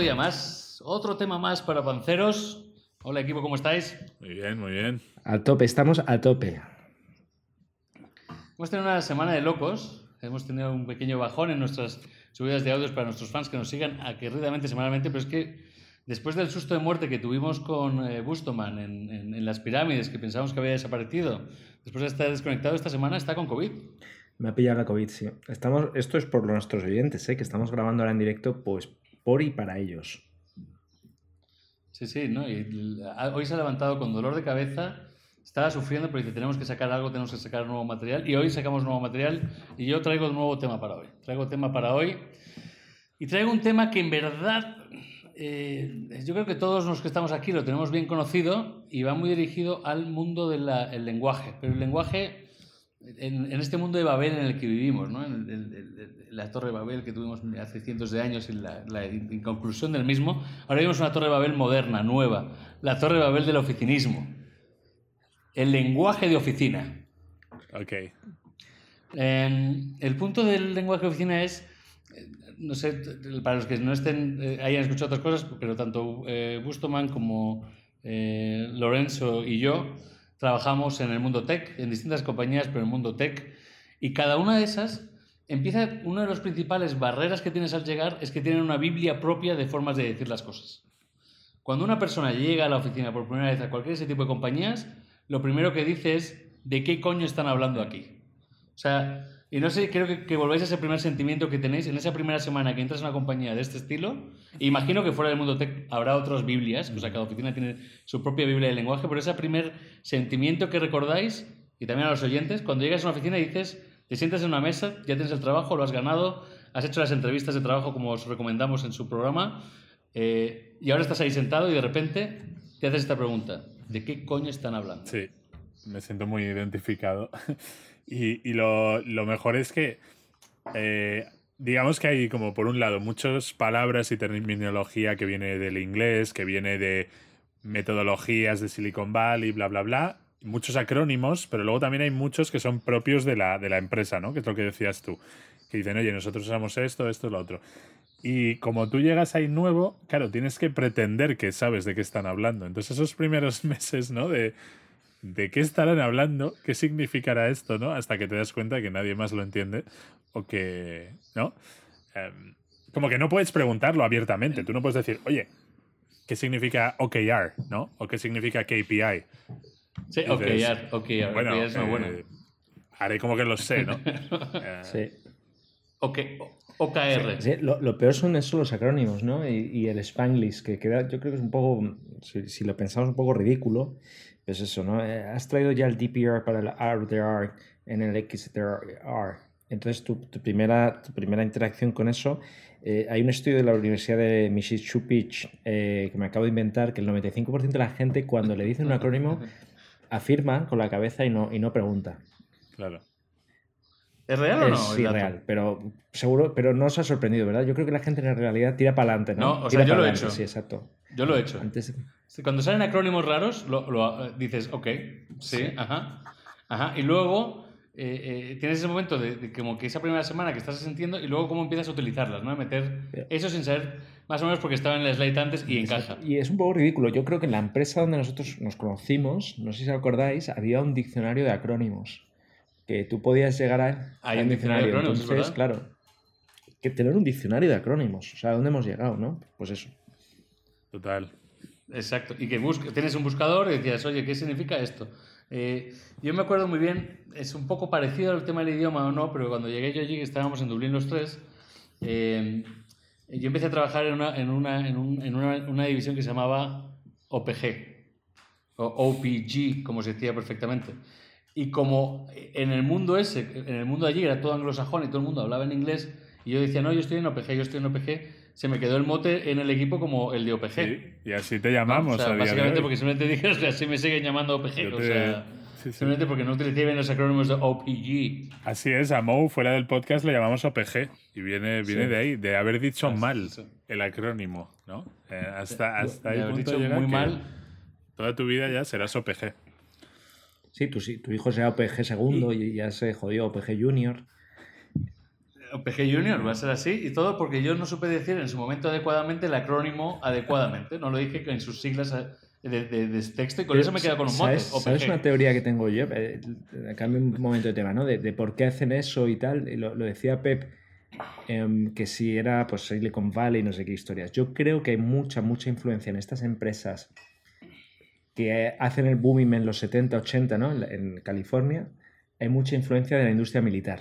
Otro día más, otro tema más para panceros. Hola equipo, ¿cómo estáis? Muy bien, muy bien. A tope, estamos a tope. Hemos tenido una semana de locos. Hemos tenido un pequeño bajón en nuestras subidas de audios para nuestros fans que nos sigan aguerridamente semanalmente, pero es que después del susto de muerte que tuvimos con eh, Bustoman en, en- en las pirámides, que pensábamos que había desaparecido, después de estar desconectado esta semana, está con COVID. Me ha pillado la COVID, sí. Estamos, esto es por nuestros oyentes, ¿eh? que estamos grabando ahora en directo, pues por y para ellos. Sí, sí, ¿no? Y hoy se ha levantado con dolor de cabeza, estaba sufriendo, pero dice, tenemos que sacar algo, tenemos que sacar nuevo material, y hoy sacamos nuevo material, y yo traigo un nuevo tema para hoy. Traigo tema para hoy, y traigo un tema que en verdad, eh, yo creo que todos los que estamos aquí lo tenemos bien conocido, y va muy dirigido al mundo del lenguaje, pero el lenguaje... En, en este mundo de Babel en el que vivimos, ¿no? en, el- el- el- la torre de Babel que tuvimos hace cientos de años y la, la inconclusión del mismo, ahora vivimos una torre de Babel moderna, nueva, la torre de Babel del oficinismo, el lenguaje de oficina. Ok. Eh, el punto del lenguaje de oficina es, eh, no sé, para los que no estén, eh, hayan escuchado otras cosas, pero tanto eh, Bustoman como eh, Lorenzo y yo trabajamos en el mundo tech, en distintas compañías, pero en el mundo tech, y cada una de esas empieza, una de las principales barreras que tienes al llegar es que tienen una Biblia propia de formas de decir las cosas. Cuando una persona llega a la oficina por primera vez a cualquier ese tipo de compañías, lo primero que dice es, ¿de qué coño están hablando aquí? O sea, y no sé, creo que, que volváis a ese primer sentimiento que tenéis en esa primera semana que entras en una compañía de este estilo. imagino que fuera del mundo tech habrá otras Biblias, o sea, cada oficina tiene su propia Biblia de lenguaje, pero ese primer sentimiento que recordáis, y también a los oyentes, cuando llegas a una oficina y dices, te sientas en una mesa, ya tienes el trabajo, lo has ganado, has hecho las entrevistas de trabajo como os recomendamos en su programa, eh, y ahora estás ahí sentado y de repente te haces esta pregunta, ¿de qué coño están hablando? Sí, me siento muy identificado. y y lo, lo mejor es que, eh, digamos que hay como por un lado muchas palabras y terminología que viene del inglés, que viene de metodologías de Silicon Valley, bla, bla, bla. Muchos acrónimos, pero luego también hay muchos que son propios de la, de la empresa, ¿no? Que es lo que decías tú. Que dicen, oye, nosotros usamos esto, esto, lo otro. Y como tú llegas ahí nuevo, claro, tienes que pretender que sabes de qué están hablando. Entonces esos primeros meses, ¿no? De, de qué estarán hablando, qué significará esto, ¿no? Hasta que te das cuenta que nadie más lo entiende o que, ¿no? Em, como que no puedes preguntarlo abiertamente. Tú no puedes decir, oye, ¿qué significa OKR, ¿no? O qué significa KPI. Sí, Dices, OKR, OKR, Bueno, OKR es muy eh, bueno. haré como que lo sé, ¿no? Eh, Sí. OK, OKR. Sí, lo, lo peor son eso los acrónimos, ¿no? Y, y el Spanglish, que queda, yo creo que es un poco, si, si lo pensamos, un poco ridículo. Pues eso, ¿no? Eh, Has traído ya el DPR para el RDR en el XDR. Entonces, tu, tu primera, tu primera interacción con eso, eh, hay un estudio de la Universidad de Mississippi eh, que me acabo de inventar que el 95% de la gente cuando le dicen un acrónimo afirma con la cabeza y no, y no pregunta. claro. ¿Es real o no? Es irreal, pero seguro, pero no os ha sorprendido, ¿verdad? Yo creo que la gente en realidad tira para adelante, ¿no? No, o sea, yo lo he hecho. Sí, exacto. Yo lo he hecho. Antes, Cuando salen acrónimos raros, lo, lo, dices, ok, sí, ajá, ajá. Y luego eh, eh, tienes ese momento de, de como que esa primera semana que estás sintiendo y luego cómo empiezas a utilizarlas, ¿no? A meter Yeah. eso sin saber, más o menos porque estaba en el slide antes y encaja. y es un poco ridículo. Yo creo que en la empresa donde nosotros nos conocimos, no sé si os acordáis, había un diccionario de acrónimos. Que tú podías llegar a. Hay un diccionario de acrónimos, Entonces, verdad. claro. Que tener un diccionario de acrónimos. O sea, ¿a dónde hemos llegado, no? Pues eso. Total. Exacto. Y que tienes un buscador y decías, oye, ¿qué significa esto? Eh, yo me acuerdo muy bien, es un poco parecido al tema del idioma o no, pero cuando llegué yo allí, que estábamos en Dublín los tres, eh, yo empecé a trabajar en, una, en, una, en, un- en una, una división que se llamaba OPG, o OPG, como se decía perfectamente. Y como en el mundo ese, en el mundo allí era todo anglosajón y todo el mundo hablaba en inglés, y yo decía, no, yo estoy en OPG, yo estoy en OPG, se me quedó el mote en el equipo como el de OPG. Y así te llamamos O sea, a día de básicamente hoy. porque simplemente dije que así me siguen llamando OPG. O sea, sí, sí. simplemente porque no utilicé bien los acrónimos de OPG. Así es, a Mou fuera del podcast le llamamos OPG y viene, viene Sí. de ahí, de haber dicho mal el acrónimo, ¿no? Eh, hasta hasta De ahí haber punto dicho muy que mal. Toda tu vida ya serás OPG. Sí, tu, hijo sea OPG segundo y ya se jodió OPG Junior. OPG Junior va a ser así y todo porque yo no supe decir en su momento adecuadamente el acrónimo adecuadamente. No lo dije en sus siglas de, de, texto y con eso me queda con un mote. ¿Sabes una teoría que tengo yo? Eh, cambio un momento de tema, ¿no? De, por qué hacen eso y tal. lo, decía Pep, em, que si era pues Silicon Valley, no sé qué historias. Yo creo que hay mucha, mucha influencia en estas empresas que hacen el booming en los 70, 80, ¿no? En, California. Hay mucha influencia de la industria militar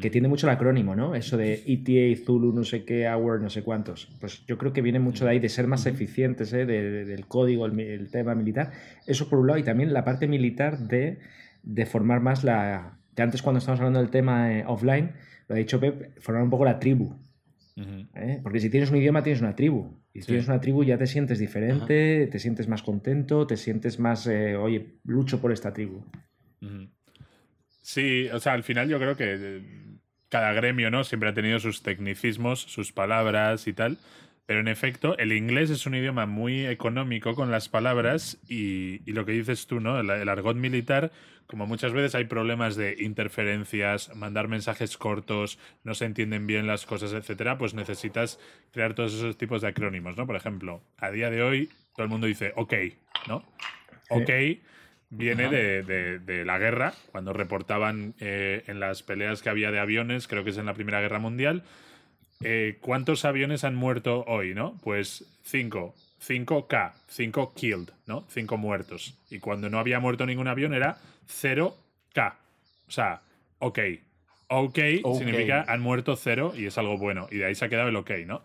que mm. tiene mucho el acrónimo, ¿no? Eso de ETA, Zulu, no sé qué, Hour, no sé cuántos. Pues yo creo que viene mucho de ahí, de ser más eficientes, ¿eh? del código, el, tema militar. Eso por un lado, y también la parte militar de, de formar más la... Que antes cuando estábamos hablando del tema eh, offline, lo ha dicho Pep, formar un poco la tribu. ¿Eh? Porque si tienes un idioma, tienes una tribu. Y si tienes una tribu, ya te sientes diferente, te sientes más contento, te sientes más, oye, lucho por esta tribu. Sí, o sea, al final yo creo que cada gremio, ¿no? Siempre ha tenido sus tecnicismos, sus palabras y tal. Pero en efecto, el inglés es un idioma muy económico con las palabras y, lo que dices tú, ¿no? El, argot militar, como muchas veces hay problemas de interferencias, mandar mensajes cortos, no se entienden bien las cosas, etcétera, pues necesitas crear todos esos tipos de acrónimos, ¿no? Por ejemplo, a día de hoy todo el mundo dice OK, ¿no? OK viene de, la guerra, cuando reportaban eh, en las peleas que había de aviones, creo que es en la Primera Guerra Mundial, eh, ¿cuántos aviones han muerto hoy, no? Pues cinco. 5K, 5 killed, ¿no? 5 muertos. Y cuando no había muerto ningún avión era 0K. O sea, ok. Ok, significa han muerto cero y es algo bueno. Y de ahí se ha quedado el ok, ¿no?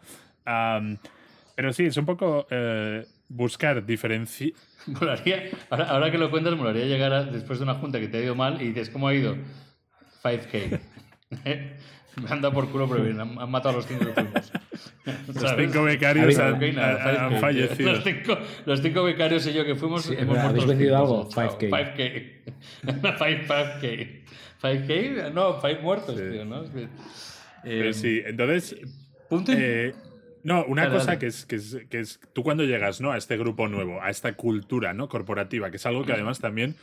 pero sí, es un poco eh, buscar diferencia. ahora, ahora, que lo cuentas, molaría llegar después de una junta que te ha ido mal y dices, ¿cómo ha ido? 5K. Me han dado por culo, pero bien, han, matado a los cinco que fuimos. Los cinco becarios han, fallecido. Los cinco, los cinco, becarios y yo que fuimos sí, hemos ¿Habéis vendido algo? 5K. 5K. 5K. 5K. No, 5 muertos, tío, ¿no? Eh, sí, entonces... Punto eh, no, una cosa Que, es, que, es, que es tú cuando llegas ¿no? a este grupo nuevo, a esta cultura ¿no? corporativa, que es algo que además también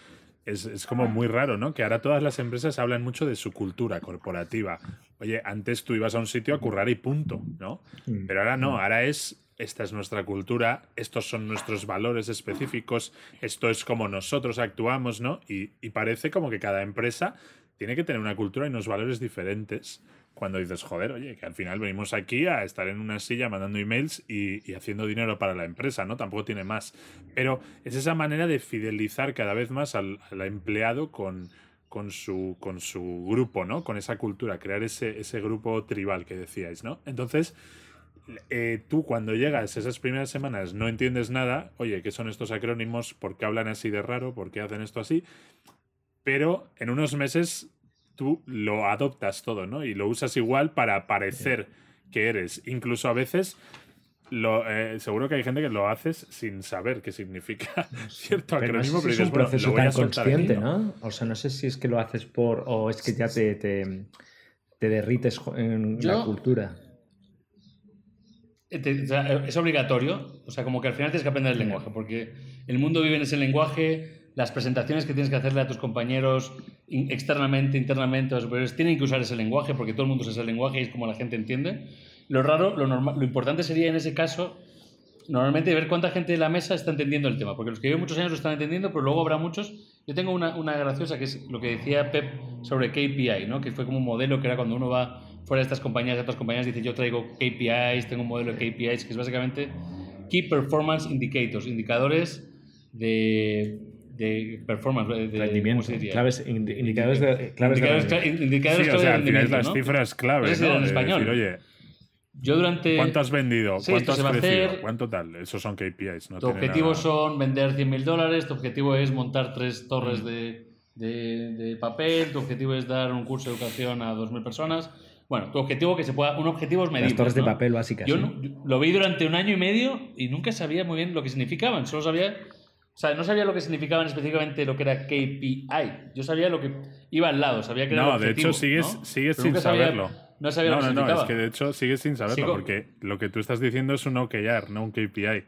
es, es, como muy raro, ¿no? Que ahora todas las empresas hablan mucho de su cultura corporativa. Oye, antes tú ibas a un sitio a currar y punto, ¿no? Mm. Pero ahora no, mm. ahora es, esta es nuestra cultura, estos son nuestros valores específicos, esto es como nosotros actuamos, ¿no? Y, y parece como que cada empresa tiene que tener una cultura y unos valores diferentes cuando dices, joder, oye, que al final venimos aquí a estar en una silla mandando emails y, haciendo dinero para la empresa, ¿no? Tampoco tiene más. Pero es esa manera de fidelizar cada vez más al, empleado con, con, su, con su grupo, ¿no? Con esa cultura, crear ese, ese grupo tribal que decíais, ¿no? Entonces, eh, tú cuando llegas esas primeras semanas no entiendes nada, oye, ¿qué son estos acrónimos? ¿Por qué hablan así de raro? ¿Por qué hacen esto así? Pero en unos meses tú lo adoptas todo, ¿no? Y lo usas igual para parecer que eres. Incluso a veces, lo, eh, seguro que hay gente que lo haces sin saber qué significa cierto acrónimo, pero, es un proceso tan consciente, ¿no? O sea, no sé si es que lo haces por. o es que ya te, te, derrites en la cultura. Eh, es obligatorio, o sea, como que al final tienes que aprender el lenguaje, porque el mundo vive en ese lenguaje, las presentaciones que tienes que hacerle a tus compañeros externamente, internamente, los superiores, tienen que usar ese lenguaje porque todo el mundo usa ese lenguaje y es como la gente entiende. Lo raro, lo, normal, lo importante sería en ese caso, normalmente ver cuánta gente de la mesa está entendiendo el tema, porque los que llevan muchos años lo están entendiendo, pero luego habrá muchos. Yo tengo una, una graciosa que es lo que decía Pep sobre KPI, ¿no? que fue como un modelo que era cuando uno va fuera de estas compañías, de otras compañías, dice yo traigo KPIs, tengo un modelo de KPIs, que es básicamente Key Performance Indicators, indicadores de de performance, de rendimiento, claves, indicadores de claves indicadores, de indicadores sí, o sea, al final las cifras claves, ¿no? en español. Decir, oye, yo durante ¿Cuánto has vendido? ¿Cuánto has crecido? ¿Cuánto tal? Esos son KPIs. No tu objetivo son vender 100.000 dólares, tu objetivo es montar tres torres mm. de, de, de, papel, tu objetivo es dar un curso de educación a 2.000 personas. Bueno, tu objetivo que se pueda. Un objetivo es medir. Las torres de papel básicas. Yo, lo vi durante un año y medio y nunca sabía muy bien lo que significaban. Solo sabía o sea, no sabía lo que significaban específicamente lo que era KPI. Yo sabía lo que iba al lado, sabía que era No, de hecho sigues, sigues sin saberlo. No sabía lo que no, no, es que de hecho sigues sin saberlo, porque lo que tú estás diciendo es un OKR, no un KPI.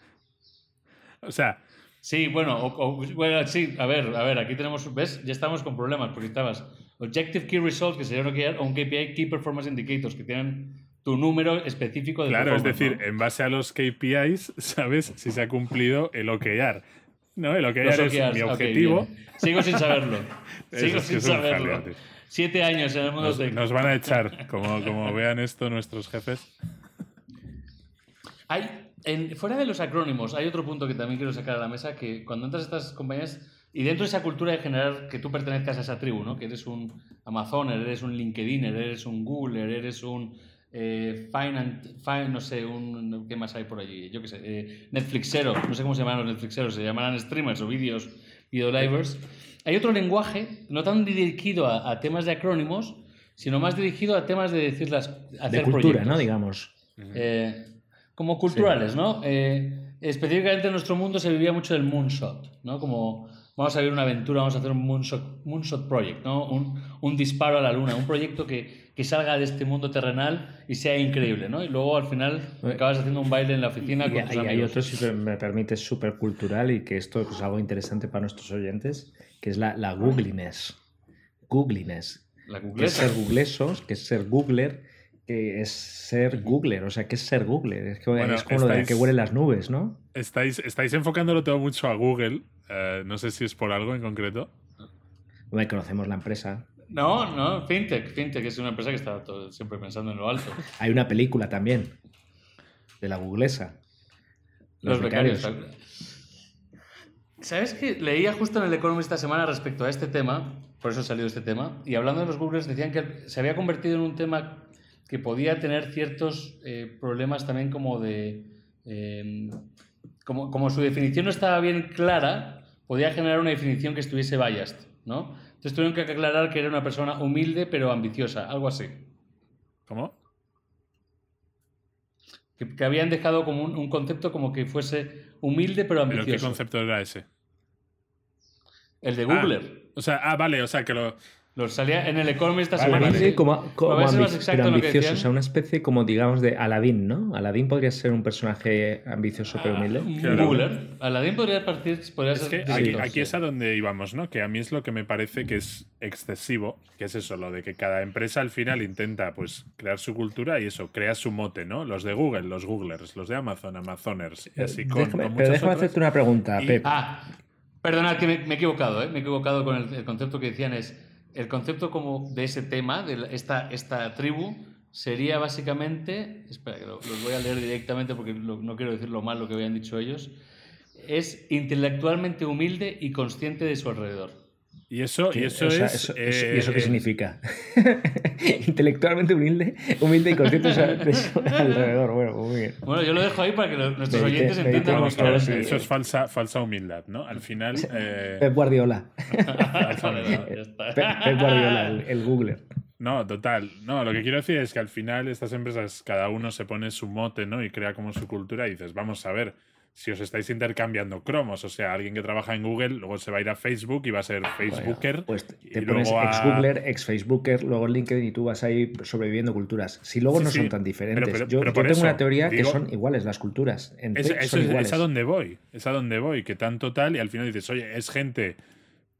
o sea. Sí, bueno, bueno, sí, a ver, a ver, aquí tenemos, ¿ves? Ya estamos con problemas, porque estabas Objective Key Results, que sería un KPI, o un KPI Key Performance Indicators, que tienen tu número específico de Claro, es decir, en base a los KPIs, sabes si se ha cumplido el OKR. No, el OKR es mi objetivo. Sigo sin saberlo. Sigo sin saberlo. jaleo. Siete años en el mundo Nos, tech. nos van a echar, como, como vean esto nuestros jefes. Hay, en- fuera de los acrónimos, hay otro punto que también quiero sacar a la mesa, que cuando entras a estas compañías, y dentro de esa cultura de generar que tú pertenezcas a esa tribu, ¿no? que eres un Amazoner, eres un LinkedIner, eres un Googler, eres un eh, Fin- no sé, un, ¿qué más hay por allí? Yo qué sé, eh, Netflixero, no sé cómo se llaman los Netflixeros, se llamarán streamers o vídeos, videolivers. Hay otro lenguaje, no tan dirigido a, a temas de acrónimos, sino más dirigido a temas de decir las, hacer De cultura, proyectos. ¿no? Digamos. Eh, como culturales, ¿no? Eh, específicamente en nuestro mundo se vivía mucho del moonshot, ¿no? Como vamos a vivir una aventura, vamos a hacer un moonshot, moonshot project, ¿no? Un, un disparo a la luna, un proyecto que, que salga de este mundo terrenal y sea increíble, ¿no? Y luego al final acabas haciendo un baile en la oficina Y, con tus y hay otro, si me permite, súper cultural y que esto es algo interesante para nuestros oyentes, que es la, la googliness. Googliness. La Que es ser googlesos, que es ser googler, que es ser googler. O sea, que es ser googler. Es, que, Bueno, es como lo de que huelen las nubes, ¿no? Estáis, estáis enfocándolo todo mucho a Google. eh, no sé si es por algo en concreto. Hombre, conocemos la empresa. No, no, FinTech. FinTech es una empresa que está todo- siempre pensando en lo alto. Hay una película también de la googlesa. Los, becarios. ¿Sabes qué? Leía justo en el Economist esta semana respecto a este tema, por eso ha salido este tema, y hablando de los Googlers decían que se había convertido en un tema que podía tener ciertos eh, problemas también como de... eh, como, como su definición no estaba bien clara, podía generar una definición que estuviese biased, ¿no? Entonces tuvieron que aclarar que era una persona humilde pero ambiciosa, algo así. ¿Cómo? Que, que habían dejado como un, un concepto como que fuese humilde pero ¿Pero qué ambicioso. concepto era ese? El de Ah, Googler. o sea, ah, vale, o sea, que lo. Lo salía en el Economist esta Vale, semana. sí. como, como más exacto pero lo que ambicioso, o sea, una especie como digamos de Aladdin, ¿no? Aladdin podría ser un personaje ambicioso pero humilde. Claro. Googler. Aladdin podría partir. Podría Es ser que aquí, directo, aquí sí. es a donde íbamos, ¿no? Que a mí es lo que me parece que es excesivo, que es eso, lo de que cada empresa al final intenta pues crear su cultura y eso, crea su mote, ¿no? Los de Google, los Googlers, los de Amazon, Amazoners, y así con, Déjame- con pero muchas déjame otras. hacerte una pregunta, Y- Pep. Ah, perdonad que me, me he equivocado, ¿eh? Me he equivocado con el, el concepto que decían es. El concepto como de ese tema, de esta, esta tribu, sería básicamente. Espera, que lo, los voy a leer directamente porque no quiero decir lo mal lo que habían dicho ellos. Es intelectualmente humilde y consciente de su alrededor. Y eso, y ¿Qué? eso O sea, es. eso- eh, ¿Y eso qué eh, significa? Intelectualmente humilde, humilde y consciente de alrededor. Bueno, pues muy bien. Bueno, yo lo dejo ahí para que los- nuestros Medite- oyentes entiendan lo que. Eso es falsa, falsa humildad, ¿no? Al final. eh, Pep Guardiola. Pep, Pep Guardiola, el, el Googler. No, total. No, lo que quiero decir es que al final estas empresas, cada uno se pone su mote, ¿no? Y crea como su cultura y dices, vamos a ver, si os estáis intercambiando cromos, o sea, alguien que trabaja en Google, luego se va a ir a Facebook y va a ser Facebooker. Pues y te pones luego a- ex Googler, ex Facebooker, luego LinkedIn y tú vas ahí sobreviviendo culturas. Si luego Sí, no sí, son tan diferentes. pero- pero- yo pero yo por tengo eso, una teoría que son iguales las culturas. En Es, son es, iguales. es a donde voy, es a donde voy, que tanto tal, y al final dices, oye, es gente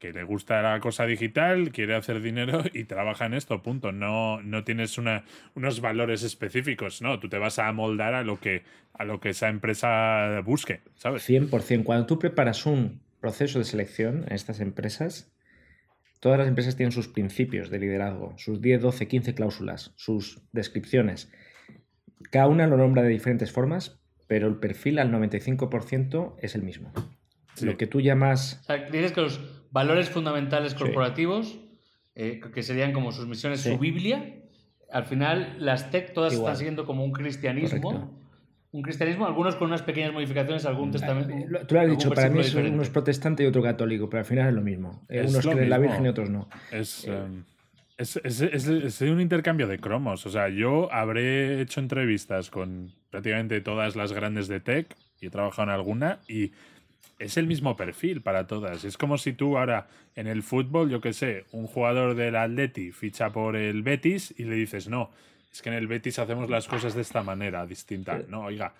que le gusta la cosa digital, quiere hacer dinero y trabaja en esto, punto. No, no tienes una, unos valores específicos, no, tú te vas a amoldar a lo que, a lo que esa empresa busque, ¿sabes? 100%. Cuando tú preparas un proceso de selección en estas empresas, todas las empresas tienen sus principios de liderazgo, sus 10, 12, 15 cláusulas, sus descripciones. Cada una lo nombra de diferentes formas, pero el perfil al 95% es el mismo. Sí. Lo que tú llamas O sea, dices que los valores fundamentales Sí. corporativos, eh, que serían como sus misiones, Sí. su Biblia, al final las tech todas Igual. están siguiendo como un cristianismo. Correcto. Un cristianismo, algunos con unas pequeñas modificaciones, algún testamento. Eh, Tú lo has dicho, para mí versículo es- diferente. uno es protestante y otro católico, pero al final es lo mismo. Eh, Es Unos lo creen en la mismo. Virgen y otros no. Es, em, es, es- es- es un intercambio de cromos. O sea, yo habré hecho entrevistas con prácticamente todas las grandes de tech y he trabajado en alguna y es el mismo perfil para todas. Es como si tú ahora en el fútbol, yo qué sé, un jugador del Atleti ficha por el Betis y le dices, no, es que en el Betis hacemos las cosas de esta manera, distinta. No, oiga.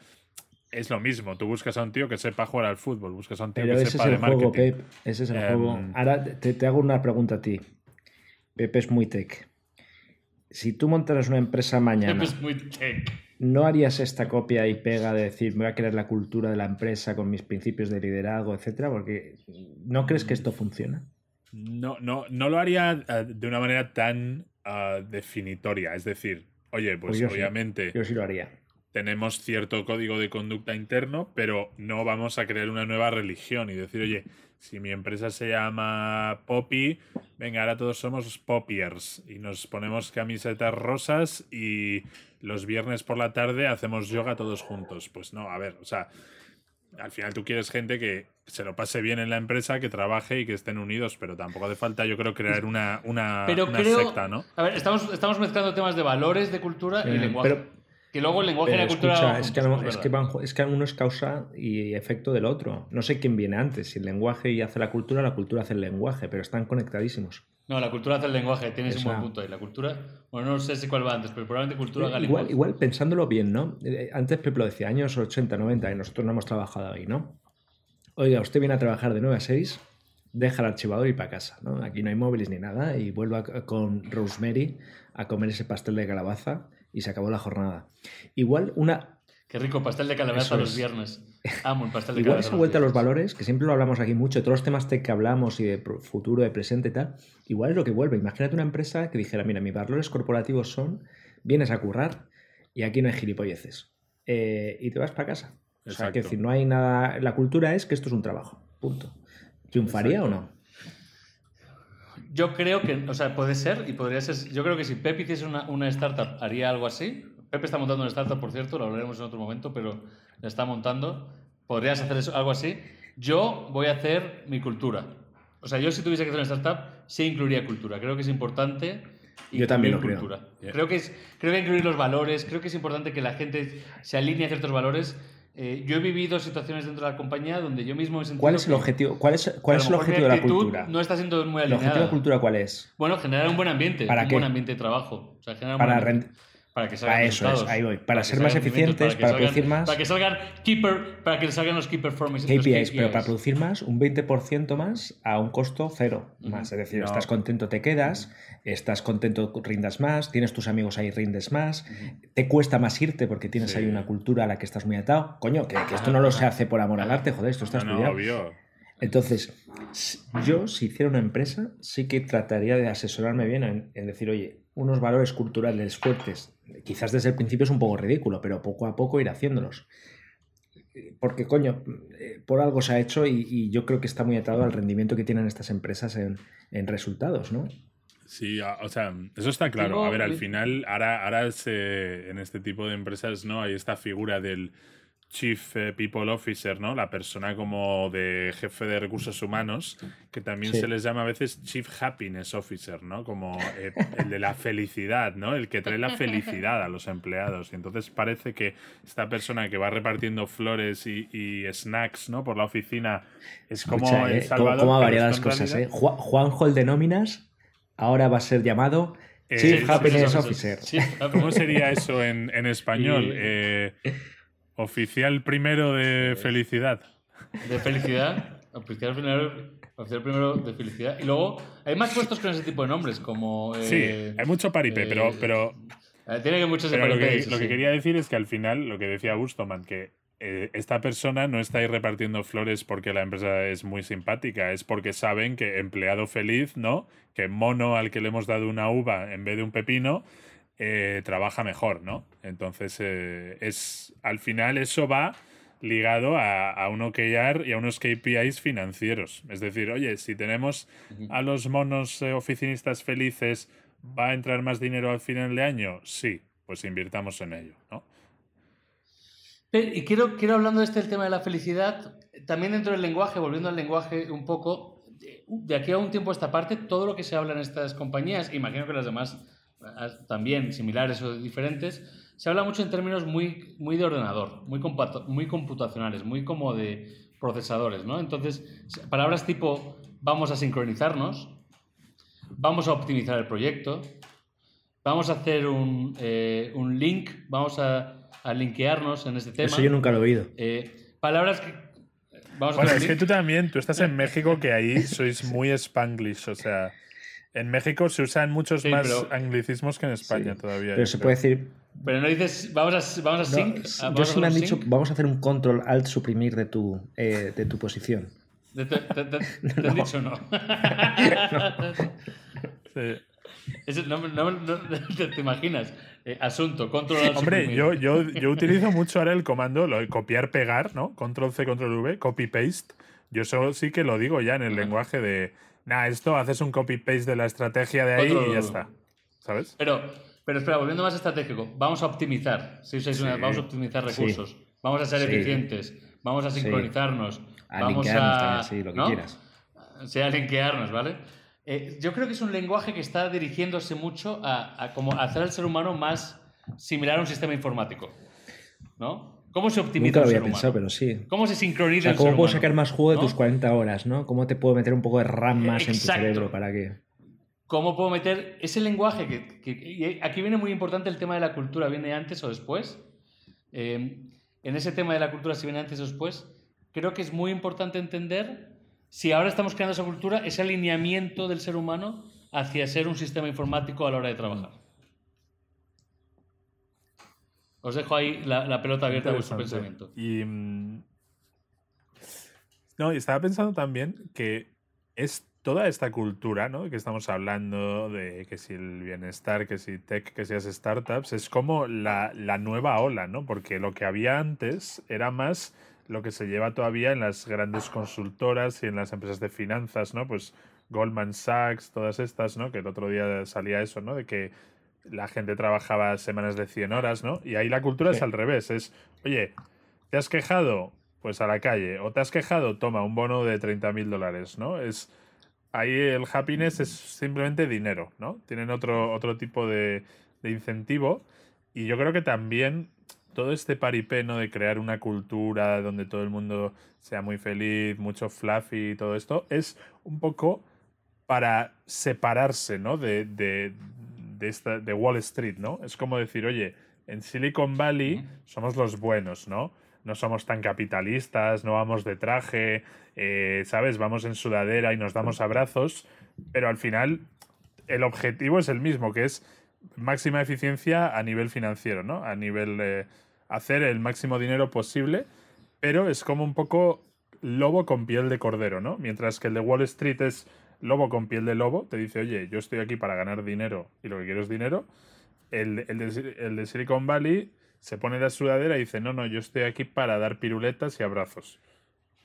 Es lo mismo, tú buscas a un tío que sepa jugar al fútbol, buscas a un tío Pero que ese es sepa de el juego, marketing. Pep. Ese es el Em, juego. Ahora te, te hago una pregunta a ti. Pepe es muy tech. Si tú montaras una empresa mañana, Pepe es muy tech. ¿No harías esta copia y pega de decir, me voy a crear la cultura de la empresa con mis principios de liderazgo, etcétera? Porque ¿no crees que esto funciona? No, no, no lo haría eh, de una manera tan ah, definitoria. Es decir, oye, pues, Pues yo sí. obviamente Yo sí lo haría. Tenemos cierto código de conducta interno, pero no vamos a crear una nueva religión y decir, oye, si mi empresa se llama Poppy, venga, ahora todos somos Poppiers y nos ponemos camisetas rosas y los viernes por la tarde hacemos yoga todos juntos. Pues no, a ver, o sea, al final tú quieres gente que se lo pase bien en la empresa, que trabaje y que estén unidos, pero tampoco hace falta, yo creo, crear una, una, Pero una creo. secta, ¿no? A ver, estamos, estamos mezclando temas de valores, de cultura y Eh, lenguaje. pero- que luego el lenguaje y Pero la cultura. es que, es es, que van- es que uno es causa y efecto del otro. No sé quién viene antes, si el lenguaje y hace la cultura, la cultura hace el lenguaje, pero están conectadísimos. No, la cultura hace el lenguaje, tienes un buen punto ahí. La cultura, bueno, no sé si cuál va antes, pero probablemente cultura haga Eh, igual, lenguaje. igual, pensándolo bien, ¿no? Eh, Antes Pepe lo decía, años 80, 90, y nosotros no hemos trabajado ahí, ¿no? Oiga, usted viene a trabajar de 9 a 6, deja el archivador y para casa, ¿no? Aquí no hay móviles ni nada, y vuelva con Rosemary a comer ese pastel de calabaza y se acabó la jornada. Igual una, Qué rico, pastel de calabaza los es. viernes. Amo el pastel de Igual esa vuelta a los valores, que siempre lo hablamos aquí mucho, todos los temas tech que hablamos y de futuro, de presente y tal, igual es lo que vuelve. Imagínate una empresa que dijera, mira, mis valores corporativos son, vienes a currar y aquí no hay gilipolleces. Eh, y te vas para casa. O sea, Exacto. que decir, no hay nada... La cultura es que esto es un trabajo. Punto. ¿Triunfaría o no? Yo creo que, o sea, puede ser y podría ser. Yo creo que si Pep hiciese una, una startup, haría algo así. Pepe está montando una startup, por cierto, lo hablaremos en otro momento, pero la está montando. Podrías hacer eso, algo así. Yo voy a hacer mi cultura. O sea, yo si tuviese que hacer una startup, sí incluiría cultura. Creo que es importante. Yo también lo creo. cultura. Yeah. Creo, que es, creo que incluir los valores, creo que es importante que la gente se alinee a ciertos valores. Eh, yo he vivido situaciones dentro de la compañía donde yo mismo he sentido ¿Cuál es el objetivo, cuál es, cuál es el objetivo de la cultura? No está siendo muy ¿El objetivo de alineada. la cultura cuál es? Bueno, generar un buen ambiente, ¿Para un qué? buen ambiente de trabajo. O sea, generar un Para buen Para que salgan Para eso es, ahí voy. Para ser más eficientes, que para salgan- producir más. Para que salgan keeper, para que salgan los key performance. los KPIs, pero para KPIs. producir más, un 20% más a un costo cero más. Es decir, No. estás contento, te quedas, estás contento, rindas más, tienes tus amigos ahí, rindes más, te cuesta más irte porque tienes Sí. ahí una cultura a la que estás muy atado. Coño, que, que esto no lo se hace por amor al arte, joder, esto está No, no, estudiado. obvio. Entonces, yo, si hiciera una empresa, sí que trataría de asesorarme bien en, en decir, oye, unos valores culturales fuertes. Quizás desde el principio es un poco ridículo, pero poco a poco ir haciéndolos. Porque, coño, eh, por algo se ha hecho y, y yo creo que está muy atado al rendimiento que tienen estas empresas en, en resultados, ¿no? Sí, o sea, eso está claro. A ver, al final, ahora, ahora se- en este tipo de empresas, ¿no? Hay esta figura del Chief eh, People Officer, ¿no? La persona como de jefe de recursos humanos, que también Sí. se les llama a veces Chief Happiness Officer, ¿no? Como eh, el de la felicidad, ¿no? El que trae la felicidad a los empleados. Y entonces parece que esta persona que va repartiendo flores y, y snacks, ¿no? Por la oficina es como Escucha, el Salvador. cosas, ¿eh? Ju- Juanjo el de nóminas ahora va a ser llamado Eh, Chief Happiness Officer. ¿Cómo sería eso en, en español? Eh, oficial primero de felicidad. De felicidad. Oficial primero, oficial primero de felicidad. Y luego hay más puestos con ese tipo de nombres, como. Sí, eh, hay mucho paripé, eh, pero, pero, eh, Tiene que muchos pero lo, que, lo que sí. quería decir es que al final, lo que decía Bustoman, que eh, esta persona no está ahí repartiendo flores porque la empresa es muy simpática, es porque saben que empleado feliz, ¿no? Que mono al que le hemos dado una uva en vez de un pepino, eh, trabaja mejor, ¿no? Entonces, eh, es al final eso va ligado a, a un OKR y a unos KPIs financieros. Es decir, oye, si tenemos a los monos eh, oficinistas felices, ¿va a entrar más dinero al final de año? Sí, pues invirtamos en ello, ¿no? Y quiero, quiero hablando de este el tema de la felicidad, también dentro del lenguaje, volviendo al lenguaje un poco, de- aquí a un tiempo a esta parte, todo lo que se habla en estas compañías, imagino que las demás también similares o diferentes, se habla mucho en términos muy, muy de ordenador, muy, muy computacionales, muy como de procesadores, ¿no? Entonces, palabras tipo vamos a sincronizarnos, vamos a optimizar el proyecto, vamos a hacer un, eh, un link, vamos a, a linkearnos en este tema. Eso yo nunca lo he oído. Eh, palabras que. Vamos Bueno, es que tú también, tú estás en México que ahí sois muy spanglish, o sea, En México se usan muchos Sí, más pero- anglicismos que en España Sí. todavía. Pero se creo. puede decir. Pero no dices, vamos a, vamos a no, sync. ah, yo sí me han dicho, sync. vamos a hacer un control alt suprimir de tu, eh, de tu posición. ¿Te, te- te- te- te han dicho no? Sí. No, no- no- te, te imaginas. Eh, asunto, control alt Hombre, suprimir. yo, yo, yo utilizo mucho ahora el comando, lo de copiar, pegar, ¿no? Control C, Control V, copy paste. Yo eso sí que lo digo ya en el lenguaje de. Nah, esto haces un copy paste de la estrategia de ahí y ya está. ¿Sabes? Pero, pero espera, volviendo más estratégico, vamos a optimizar. Sí. vamos a optimizar Sí. recursos. Vamos a ser Sí. eficientes. Vamos a sincronizarnos. A vamos a. también, sí, lo que ¿no? quieras. Sí, a linkearnos, ¿vale? Eh, yo creo que es un lenguaje que está dirigiéndose mucho a, a como hacer al ser humano más similar a un sistema informático. ¿No? ¿Cómo se optimiza Nunca lo un había humano? pensado, pero sí. ¿Cómo se O sincroniza sea, un ¿cómo ser puedo humano? sacar más jugo de tus 40 horas, no? ¿Cómo te puedo meter un poco de RAM más en tu cerebro para que. ¿Cómo puedo meter ese lenguaje? Que, que- y aquí viene muy importante el tema de la cultura, ¿viene antes o después? Eh, en ese tema de la cultura, si viene antes o después, creo que es muy importante entender si ahora estamos creando esa cultura, ese alineamiento del ser humano hacia ser un sistema informático a la hora de trabajar. Os dejo ahí la, la pelota abierta a vuestro pensamiento. Y. mm, No, y estaba pensando también que es toda esta cultura, ¿no? Que estamos hablando de que si el bienestar, que si tech, que si las startups, es como la, la nueva ola, ¿no? Porque lo que había antes era más lo que se lleva todavía en las grandes consultoras y en las empresas de finanzas, ¿no? Pues Goldman Sachs, todas estas, ¿no? Que el otro día salía eso, ¿no? De que la gente trabajaba semanas de 100 horas, ¿no? Y ahí la cultura es al revés, es, oye, ¿te has quejado? Pues a la calle. ¿O te has quejado? Toma, un bono de 30 mil dólares, ¿no? Es, ahí el happiness es simplemente dinero, ¿no? Tienen otro, otro tipo de, de incentivo. Y yo creo que también todo este paripé, ¿no? De crear una cultura donde todo el mundo sea muy feliz, mucho fluffy y todo esto, es un poco para separarse, ¿no? De, de, de, esta, de Wall Street, ¿no? Es como decir, oye, en Silicon Valley somos los buenos, ¿no? No somos tan capitalistas, no vamos de traje, eh, ¿sabes? Vamos en sudadera y nos damos abrazos, pero al final el objetivo es el mismo, que es máxima eficiencia a nivel financiero, ¿no? A nivel eh, hacer el máximo dinero posible, pero es como un poco lobo con piel de cordero, ¿no? Mientras que el de Wall Street es lobo con piel de lobo, te dice, oye, yo estoy aquí para ganar dinero y lo que quiero es dinero. El, el de, Silicon Valley se pone la sudadera y dice, no, no, yo estoy aquí para dar piruletas y abrazos.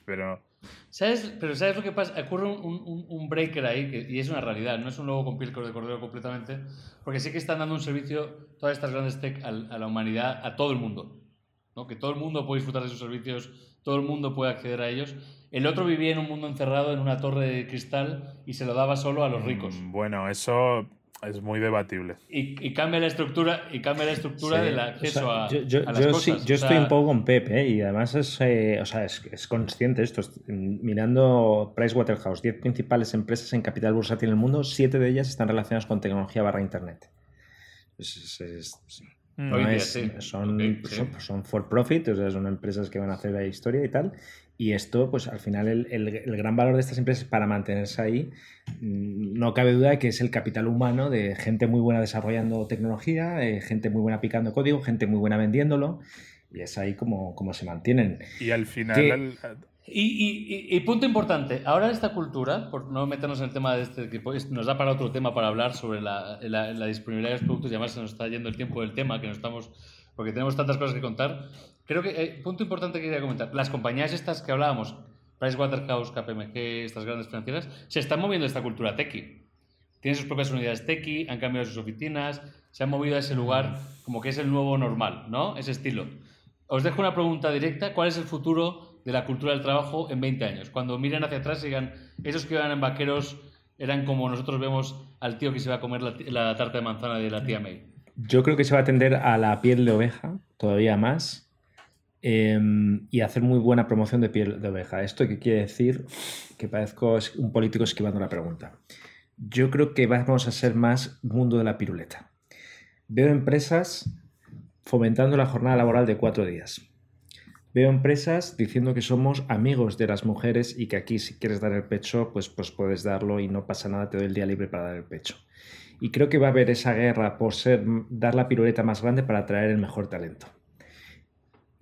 Pero ¿Sabes? Pero ¿sabes lo que pasa? Ocurre un, un- breaker ahí, y es una realidad, no es un lobo con piel de cordero completamente, porque sí que están dando un servicio, todas estas grandes tech, al- a, la humanidad, a todo el mundo. ¿no? Que todo el mundo puede disfrutar de sus servicios, todo el mundo puede acceder a ellos. El otro vivía en un mundo encerrado en una torre de cristal y se lo daba solo a los ricos. mm, bueno, eso es muy debatible. Y, y cambia la estructura, y cambia la estructura Sí, del o acceso sea, a, yo, yo- a las yo cosas. sí, yo O sea, estoy un poco con Pep, ¿eh? y además es, eh, o sea, es, es consciente esto. Es- mirando Pricewaterhouse, 10 principales empresas en capital bursátil en el mundo, 7 de ellas están relacionadas con tecnología barra internet. Es- es- es- Mm. Hoy no día es- sí. son, Ok, sí. son, son for profit, o sea, son empresas que van a hacer la historia y tal. Y esto, pues al final, el, el- el gran valor de estas empresas para mantenerse ahí, mm, no cabe duda de que es el capital humano de gente muy buena desarrollando tecnología, eh, gente muy buena picando código, gente muy buena vendiéndolo. Y es ahí como, como se mantienen. Y al final, ¿Qué? al- Y, y- y- y punto importante, ahora esta cultura, por no meternos en el tema de este, que nos da para otro tema para hablar sobre la, la- la disponibilidad de los productos y además se nos está yendo el tiempo del tema, que no estamos, porque tenemos tantas cosas que contar. Creo que, eh, punto importante que quería comentar, las compañías estas que hablábamos, Pricewaterhouse, KPMG, estas grandes financieras, se están moviendo esta cultura techie. Tienen sus propias unidades techie, han cambiado sus oficinas, se han movido a ese lugar como que es el nuevo normal, ¿no? Ese estilo. Os dejo una pregunta directa. ¿Cuál es el futuro de la cultura del trabajo en 20 años? Cuando miren hacia atrás y digan, esos que iban en vaqueros eran como nosotros vemos al tío que se va a comer la, la tarta de manzana de la tía May. Yo creo que se va a tender a la piel de oveja, todavía más, em, y hacer muy buena promoción de piel de oveja. ¿Esto qué quiere decir? Que parezco un político esquivando la pregunta. Yo creo que vamos a ser más mundo de la piruleta. Veo empresas fomentando la jornada laboral de cuatro días. Veo empresas diciendo que somos amigos de las mujeres y que aquí si quieres dar el pecho, pues, pues puedes darlo y no pasa nada, te doy el día libre para dar el pecho. Y creo que va a haber esa guerra por ser, dar la piruleta más grande para atraer el mejor talento.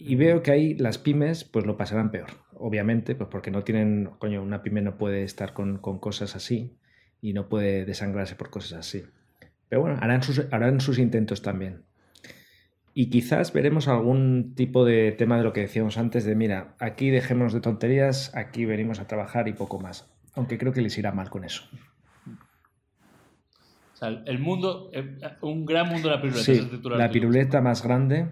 Y veo que ahí las pymes pues lo pasarán peor, obviamente, pues porque no tienen, coño, una pyme no puede estar con, con cosas así y no puede desangrarse por cosas así. Pero bueno, harán sus, harán sus intentos también. Y quizás veremos algún tipo de tema de lo que decíamos antes, de mira, aquí dejémonos de tonterías, aquí venimos a trabajar y poco más. Aunque creo que les irá mal con eso. O sea, el mundo, eh, un gran mundo de la piruleta. Sí, la piruleta más grande.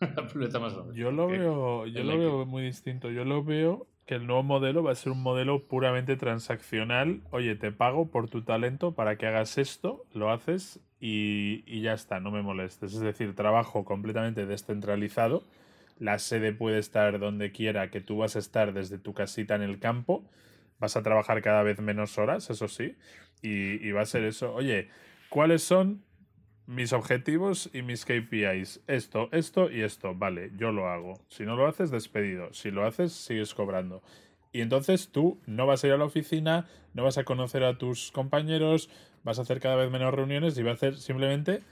la piruleta más grande. Yo lo veo, yo lo veo muy distinto. Yo lo veo que el nuevo modelo va a ser un modelo puramente transaccional. Oye, te pago por tu talento para que hagas esto, lo haces y, y, ya está, no me molestes. Es decir, trabajo completamente descentralizado. La sede puede estar donde quiera, que tú vas a estar desde tu casita en el campo. Vas a trabajar cada vez menos horas, eso sí. Y, y va a ser eso. Oye, ¿cuáles son mis objetivos y mis KPIs. Esto, esto y esto. Vale, yo lo hago. Si no lo haces, despedido. Si lo haces, sigues cobrando. Y entonces tú no vas a ir a la oficina, no vas a conocer a tus compañeros, vas a hacer cada vez menos reuniones y vas a hacer simplemente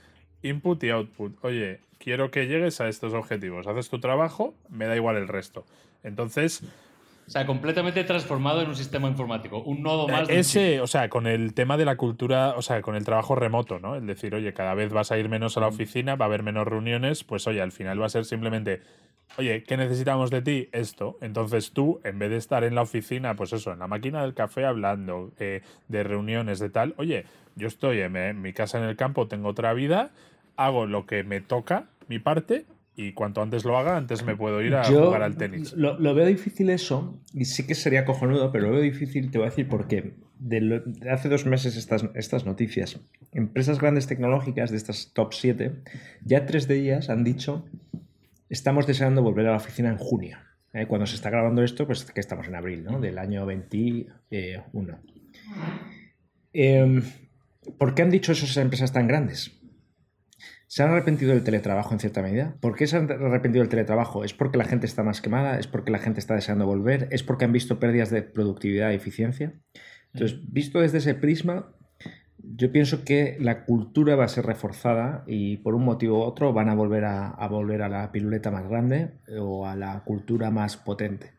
input y output. Oye, quiero que llegues a estos objetivos. Haces tu trabajo, me da igual el resto. Entonces, o sea, completamente transformado en un sistema informático, un nodo más. De Ese, o sea, con el tema de la cultura, o sea, con el trabajo remoto, ¿no? Es decir, oye, cada vez vas a ir menos a la oficina, va a haber menos reuniones, pues oye, al final va a ser simplemente, oye, ¿qué necesitamos de ti? Esto. Entonces tú, en vez de estar en la oficina, pues eso, en la máquina del café hablando eh, de reuniones, de tal, oye, yo estoy en mi casa en el campo, tengo otra vida, hago lo que me toca, mi parte, y cuanto antes lo haga, antes me puedo ir a jugar al tenis. Lo, veo difícil eso, y sí que sería cojonudo, pero lo veo difícil, te voy a decir por qué. De, hace dos meses estas, estas noticias. Empresas grandes tecnológicas de estas top 7, ya tres de ellas han dicho, estamos deseando volver a la oficina en junio. Eh, cuando se está grabando esto, pues que estamos en abril, ¿no? Del año 21. Eh, ¿Por qué han dicho eso esas empresas tan grandes? ¿Se han arrepentido del teletrabajo en cierta medida? ¿Por qué se han arrepentido del teletrabajo? ¿Es porque la gente está más quemada? ¿Es porque la gente está deseando volver? ¿Es porque han visto pérdidas de productividad y eficiencia? Entonces, visto desde ese prisma, yo pienso que la cultura va a ser reforzada y por un motivo u otro van a volver a, a volver a la piruleta más grande o a la cultura más potente.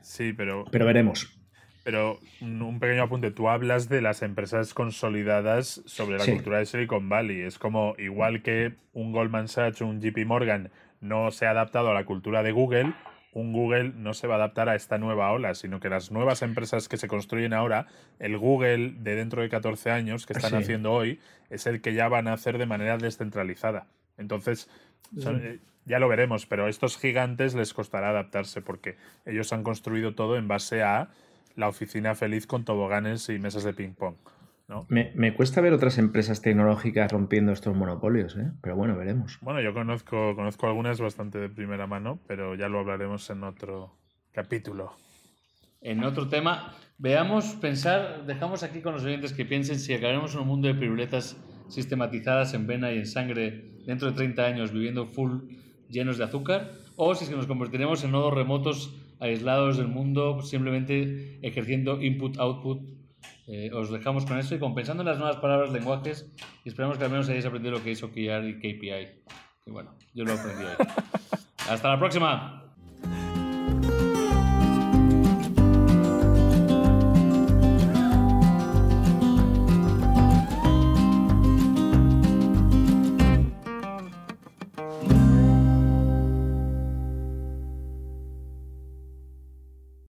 Sí, pero... Pero veremos. Pero un pequeño apunte, tú hablas de las empresas consolidadas sobre la cultura de Silicon Valley. Es como igual que un Goldman Sachs o un JP Morgan no se ha adaptado a la cultura de Google, un Google no se va a adaptar a esta nueva ola, sino que las nuevas empresas que se construyen ahora, el Google de dentro de 14 años que están haciendo hoy, es el que ya van a hacer de manera descentralizada. Entonces, eh, ya lo veremos, pero a estos gigantes les costará adaptarse porque ellos han construido todo en base a la oficina feliz con toboganes y mesas de ping-pong. ¿no? Me, cuesta ver otras empresas tecnológicas rompiendo estos monopolios, ¿eh? pero bueno, veremos. Bueno, yo conozco, conozco algunas bastante de primera mano, pero ya lo hablaremos en otro capítulo. En otro tema, veamos, pensar, dejamos aquí con los oyentes que piensen si acabaremos en un mundo de piruletas sistematizadas en vena y en sangre dentro de 30 años viviendo full llenos de azúcar, o si nos convertiremos en nodos remotos aislados del mundo, simplemente ejerciendo input-output. Eh, os dejamos con eso y compensando las nuevas palabras, lenguajes, y esperamos que al menos hayáis aprendido lo que es OKR y KPI. Y bueno, yo lo aprendí hoy. Hasta la próxima.